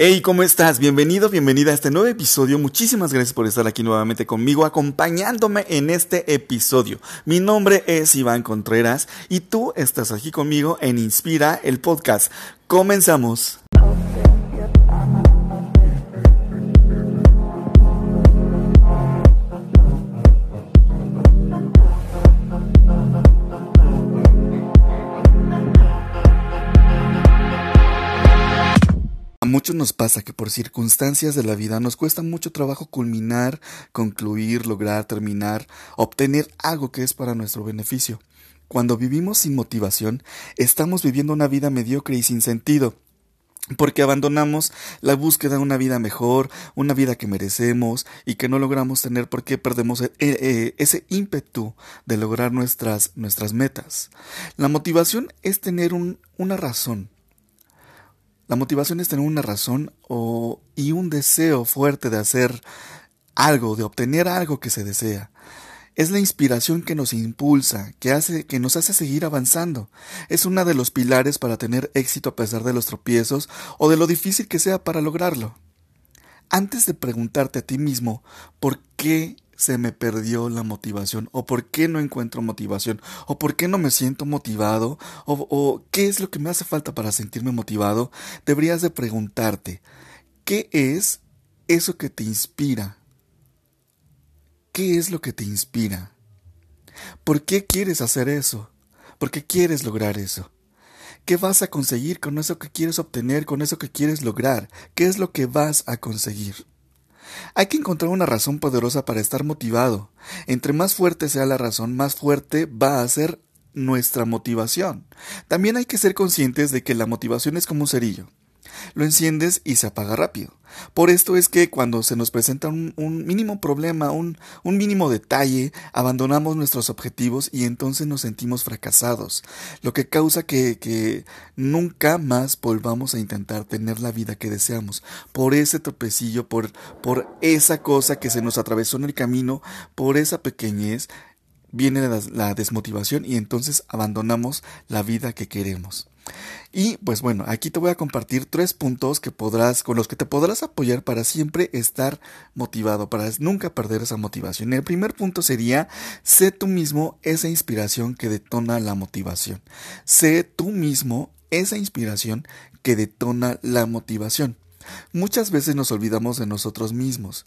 Hey, ¿cómo estás? Bienvenido, bienvenida a este nuevo episodio. Muchísimas gracias por estar aquí nuevamente conmigo, acompañándome en este episodio. Mi nombre es Iván Contreras y tú estás aquí conmigo en Inspira el podcast. Comenzamos. Muchos nos pasa que por circunstancias de la vida nos cuesta mucho trabajo culminar, concluir, lograr, terminar, obtener algo que es para nuestro beneficio. Cuando vivimos sin motivación, estamos viviendo una vida mediocre y sin sentido porque abandonamos la búsqueda de una vida mejor, una vida que merecemos y que no logramos tener porque perdemos eh, eh, ese ímpetu de lograr nuestras, nuestras metas. La motivación es tener una razón, la motivación es tener una razón o, y un deseo fuerte de hacer algo, de obtener algo que se desea. Es la inspiración que nos impulsa, que hace, que nos hace seguir avanzando. Es uno de los pilares para tener éxito a pesar de los tropiezos o de lo difícil que sea para lograrlo. Antes de preguntarte a ti mismo por qué se me perdió la motivación o por qué no encuentro motivación o por qué no me siento motivado o, qué es lo que me hace falta para sentirme motivado, deberías de preguntarte, ¿qué es eso que te inspira? ¿Qué es lo que te inspira? ¿Por qué quieres hacer eso? ¿Por qué quieres lograr eso? ¿Qué vas a conseguir con eso que quieres obtener, con eso que quieres lograr? ¿Qué es lo que vas a conseguir? Hay que encontrar una razón poderosa para estar motivado. Entre más fuerte sea la razón, más fuerte va a ser nuestra motivación. También hay que ser conscientes de que la motivación es como un cerillo lo enciendes y se apaga rápido. Por esto es que cuando se nos presenta un, mínimo problema, un, un, mínimo detalle, abandonamos nuestros objetivos y entonces nos sentimos fracasados, lo que causa que, que nunca más volvamos a intentar tener la vida que deseamos, por ese tropecillo, por, por esa cosa que se nos atravesó en el camino, por esa pequeñez, viene la desmotivación y entonces abandonamos la vida que queremos. Y pues bueno, aquí te voy a compartir tres puntos que podrás, con los que te podrás apoyar para siempre estar motivado, para nunca perder esa motivación. El primer punto sería, sé tú mismo esa inspiración que detona la motivación. Sé tú mismo esa inspiración que detona la motivación. Muchas veces nos olvidamos de nosotros mismos,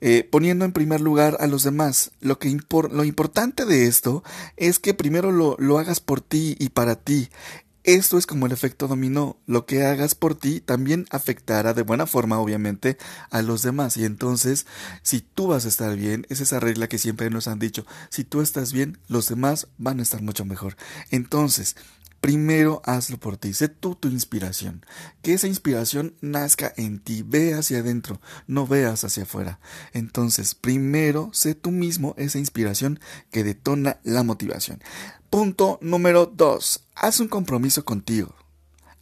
eh, poniendo en primer lugar a los demás. Lo, que lo importante de esto es que primero lo, lo hagas por ti y para ti. Esto es como el efecto dominó. Lo que hagas por ti también afectará de buena forma, obviamente, a los demás. Y entonces, si tú vas a estar bien, es esa regla que siempre nos han dicho. Si tú estás bien, los demás van a estar mucho mejor. Entonces, Primero hazlo por ti, sé tú tu inspiración. Que esa inspiración nazca en ti, ve hacia adentro, no veas hacia afuera. Entonces, primero sé tú mismo esa inspiración que detona la motivación. Punto número dos, haz un compromiso contigo.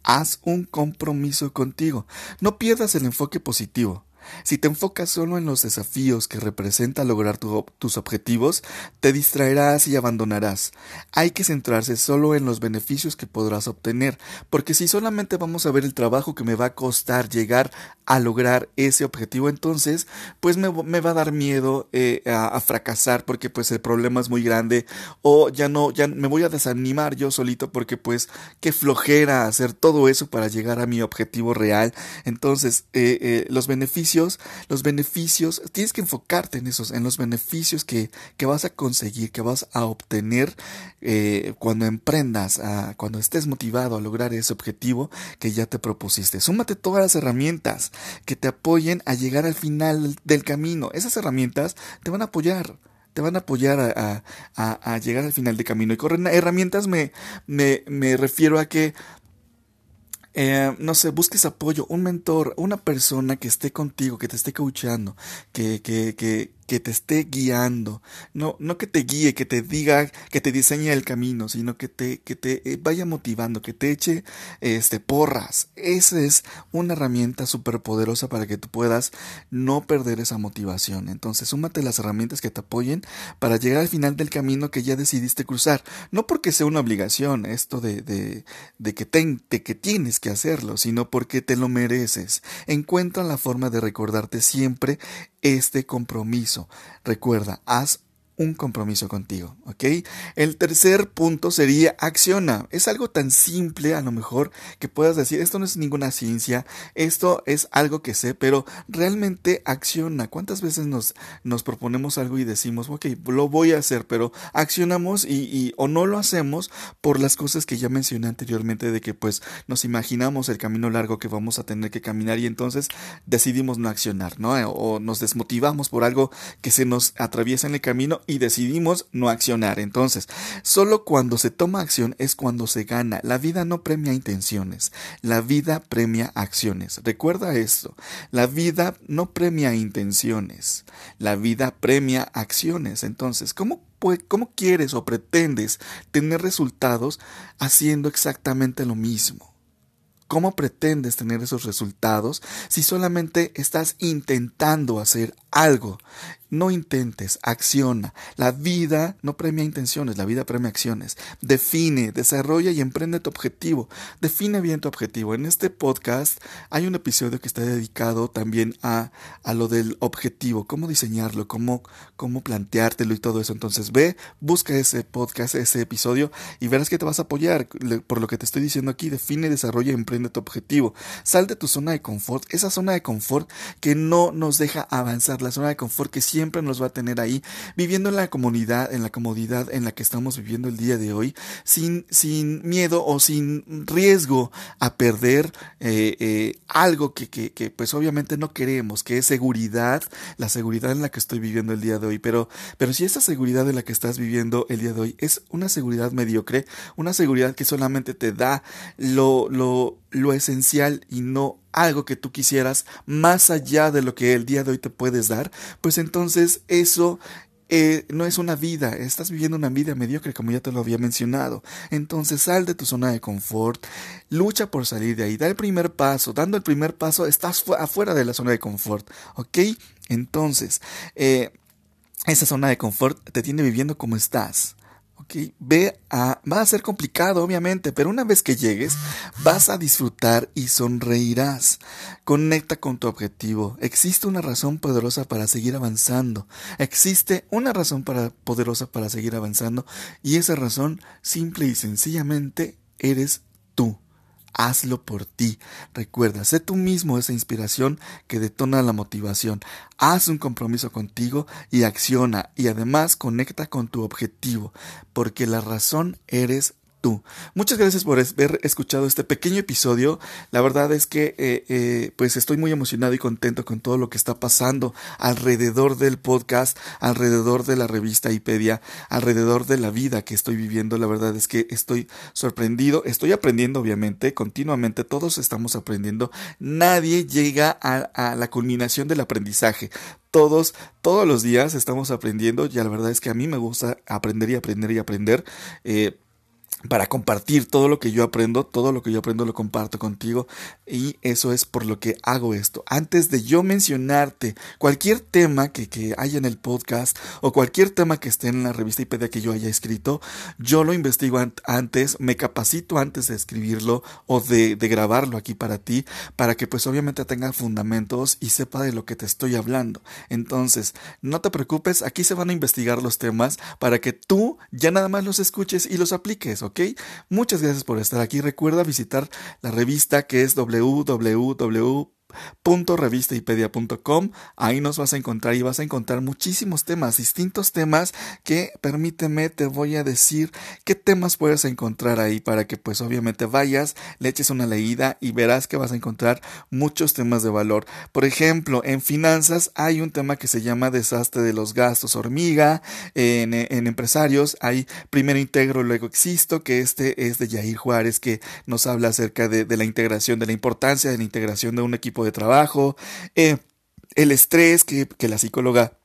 Haz un compromiso contigo. No pierdas el enfoque positivo. Si te enfocas solo en los desafíos que representa lograr tus objetivos, te distraerás y abandonarás. Hay que centrarse solo en los beneficios que podrás obtener, porque si solamente vamos a ver el trabajo que me va a costar llegar a lograr ese objetivo, entonces pues me, va a dar miedo eh, a, fracasar porque pues el problema es muy grande o ya no, ya me voy a desanimar yo solito porque pues qué flojera hacer todo eso para llegar a mi objetivo real. Entonces eh, eh, los beneficios los beneficios, tienes que enfocarte en esos, en los beneficios que, que vas a conseguir, que vas a obtener eh, cuando emprendas, cuando estés motivado a lograr ese objetivo que ya te propusiste. Súmate todas las herramientas que te apoyen a llegar al final del camino. Esas herramientas te van a apoyar te van a apoyar a, a, a, llegar al final del camino. Y con herramientas me, me, me refiero a que eh, no sé, busques apoyo, un mentor, una persona que esté contigo, que te esté coachando, que, que, que, que te esté guiando, no, no que te guíe, que te diga, que te diseñe el camino, sino que te, que te eh, vaya motivando, que te eche este porras. Esa es una herramienta súper poderosa para que tú puedas no perder esa motivación. Entonces, súmate las herramientas que te apoyen para llegar al final del camino que ya decidiste cruzar. No porque sea una obligación esto de, de, de que, te, que tienes que hacerlo, sino porque te lo mereces. Encuentra la forma de recordarte siempre este compromiso. Recuerda, haz un compromiso contigo, ¿ok? El tercer punto sería acciona. Es algo tan simple a lo mejor que puedas decir, esto no es ninguna ciencia, esto es algo que sé, pero realmente acciona. ¿Cuántas veces nos, nos proponemos algo y decimos, ok, lo voy a hacer, pero accionamos y, y o no lo hacemos por las cosas que ya mencioné anteriormente de que pues nos imaginamos el camino largo que vamos a tener que caminar y entonces decidimos no accionar, ¿no? O nos desmotivamos por algo que se nos atraviesa en el camino y decidimos no accionar. Entonces, solo cuando se toma acción es cuando se gana. La vida no premia intenciones, la vida premia acciones. Recuerda esto, la vida no premia intenciones, la vida premia acciones. Entonces, ¿cómo ¿Cómo quieres o pretendes tener resultados haciendo exactamente lo mismo? ¿Cómo pretendes tener esos resultados si solamente estás intentando hacer algo no intentes, acciona. La vida no premia intenciones, la vida premia acciones. Define, desarrolla y emprende tu objetivo. Define bien tu objetivo. En este podcast hay un episodio que está dedicado también a, a lo del objetivo, cómo diseñarlo, cómo, cómo planteártelo y todo eso. Entonces ve, busca ese podcast, ese episodio y verás que te vas a apoyar. Por lo que te estoy diciendo aquí, define, desarrolla y emprende tu objetivo. Sal de tu zona de confort, esa zona de confort que no nos deja avanzar, la zona de confort que siempre siempre nos va a tener ahí, viviendo en la comunidad, en la comodidad en la que estamos viviendo el día de hoy, sin, sin miedo o sin riesgo a perder eh, eh, algo que, que, pues obviamente no queremos, que es seguridad, la seguridad en la que estoy viviendo el día de hoy. Pero, pero si esa seguridad en la que estás viviendo el día de hoy es una seguridad mediocre, una seguridad que solamente te da lo, lo, lo esencial y no algo que tú quisieras más allá de lo que el día de hoy te puedes dar, pues entonces eso eh, no es una vida, estás viviendo una vida mediocre como ya te lo había mencionado. Entonces sal de tu zona de confort, lucha por salir de ahí, da el primer paso, dando el primer paso estás afuera de la zona de confort, ¿ok? Entonces, eh, esa zona de confort te tiene viviendo como estás. Ve a, va a ser complicado, obviamente, pero una vez que llegues, vas a disfrutar y sonreirás. Conecta con tu objetivo. Existe una razón poderosa para seguir avanzando. Existe una razón para, poderosa para seguir avanzando y esa razón, simple y sencillamente, eres tú hazlo por ti. Recuerda, sé tú mismo esa inspiración que detona la motivación. Haz un compromiso contigo y acciona y además conecta con tu objetivo, porque la razón eres tú. Muchas gracias por haber escuchado este pequeño episodio. La verdad es que eh, eh, pues estoy muy emocionado y contento con todo lo que está pasando alrededor del podcast, alrededor de la revista Ipedia, alrededor de la vida que estoy viviendo. La verdad es que estoy sorprendido, estoy aprendiendo obviamente, continuamente todos estamos aprendiendo. Nadie llega a, la culminación del aprendizaje todos, todos los días estamos aprendiendo y la verdad es que a mí me gusta aprender y aprender y aprender. Eh, para compartir todo lo que yo aprendo, todo lo que yo aprendo lo comparto contigo y eso es por lo que hago esto. Antes de yo mencionarte cualquier tema que, que haya en el podcast o cualquier tema que esté en la revista IPEDIA que yo haya escrito, yo lo investigo antes, me capacito antes de escribirlo o de, de grabarlo aquí para ti, para que pues obviamente tenga fundamentos y sepa de lo que te estoy hablando. Entonces, no te preocupes, aquí se van a investigar los temas para que tú ya nada más los escuches y los apliques. ¿Ok? Muchas gracias por estar aquí. Recuerda visitar la revista que es www .revistaipedia.com ahí nos vas a encontrar y vas a encontrar muchísimos temas, distintos temas que permíteme te voy a decir qué temas puedes encontrar ahí para que pues obviamente vayas, le eches una leída y verás que vas a encontrar muchos temas de valor. Por ejemplo, en finanzas hay un tema que se llama desastre de los gastos hormiga, en, empresarios hay primero integro, luego existo, que este es de Yair Juárez que nos habla acerca de la integración, de la importancia de la integración de un equipo de trabajo, eh, el estrés que, que la psicóloga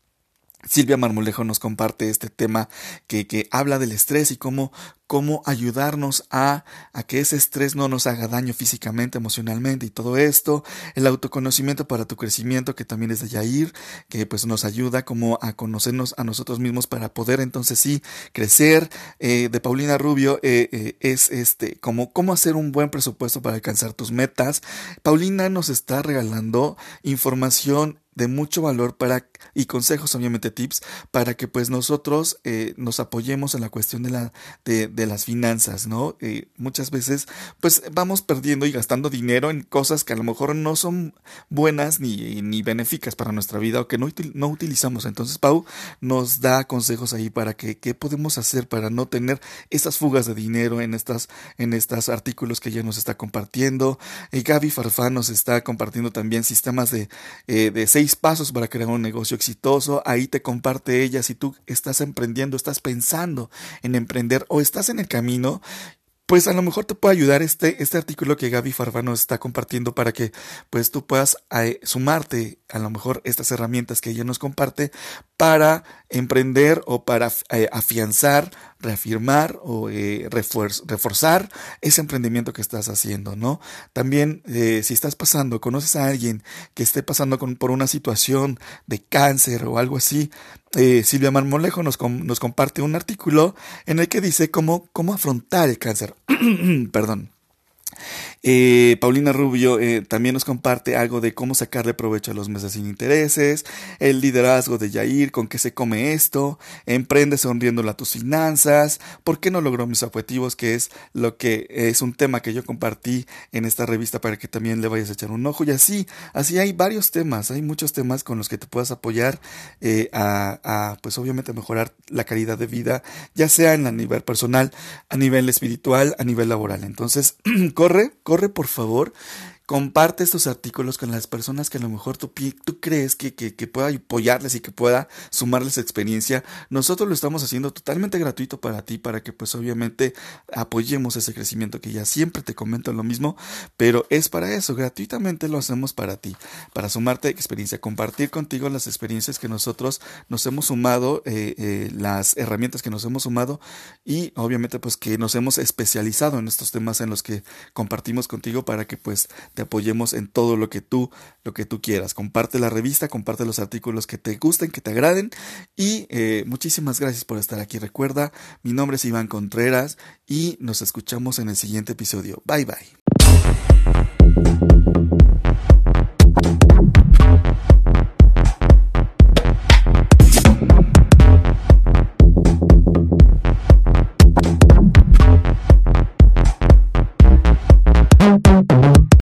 Silvia Marmolejo nos comparte este tema que, que habla del estrés y cómo, cómo ayudarnos a, a que ese estrés no nos haga daño físicamente, emocionalmente y todo esto. El autoconocimiento para tu crecimiento, que también es de Yair, que pues nos ayuda como a conocernos a nosotros mismos para poder entonces sí crecer. Eh, de Paulina Rubio eh, eh, es este, como cómo hacer un buen presupuesto para alcanzar tus metas. Paulina nos está regalando información de mucho valor para y consejos obviamente tips para que pues nosotros eh, nos apoyemos en la cuestión de la de, de las finanzas no eh, muchas veces pues vamos perdiendo y gastando dinero en cosas que a lo mejor no son buenas ni, ni benéficas para nuestra vida o que no, no utilizamos. Entonces Pau nos da consejos ahí para que qué podemos hacer para no tener esas fugas de dinero en estas en estos artículos que ella nos está compartiendo. Y Gaby Farfán nos está compartiendo también sistemas de, eh, de seis pasos para crear un negocio exitoso. Ahí te comparte ella si tú estás emprendiendo, estás pensando en emprender o estás en el camino pues a lo mejor te puede ayudar este, este artículo que Gaby Farfano está compartiendo para que pues tú puedas eh, sumarte a lo mejor estas herramientas que ella nos comparte para emprender o para eh, afianzar, reafirmar o eh, reforzar ese emprendimiento que estás haciendo, ¿no? También si estás pasando, conoces a alguien que esté pasando por una situación de cáncer o algo así, Silvia Marmolejo nos, nos comparte un artículo en el que dice cómo, cómo afrontar el cáncer. Perdón. Eh, Paulina Rubio eh, también nos comparte algo de cómo sacarle provecho a los meses sin intereses, el liderazgo de Yair, con qué se come esto, emprende sonriéndole a tus finanzas, por qué no logró mis objetivos, que es lo que es un tema que yo compartí en esta revista para que también le vayas a echar un ojo. Y así, así hay varios temas, hay muchos temas con los que te puedas apoyar eh, a, pues obviamente mejorar la calidad de vida, ya sea en a nivel personal, a nivel espiritual, a nivel laboral. Entonces, corre, corre por favor comparte estos artículos con las personas que a lo mejor tú, tú crees que, que, que, pueda apoyarles y que pueda sumarles experiencia. Nosotros lo estamos haciendo totalmente gratuito para ti, para que pues obviamente apoyemos ese crecimiento que ya siempre te comento lo mismo, pero es para eso, gratuitamente lo hacemos para ti, para sumarte experiencia, compartir contigo las experiencias que nosotros nos hemos sumado, eh, eh, las herramientas que nos hemos sumado y obviamente pues que nos hemos especializado en estos temas en los que compartimos contigo para que pues te apoyemos en todo lo que tú, lo que tú quieras. Comparte la revista, comparte los artículos que te gusten, que te agraden y eh, muchísimas gracias por estar aquí. Recuerda, mi nombre es Iván Contreras y nos escuchamos en el siguiente episodio. Bye bye.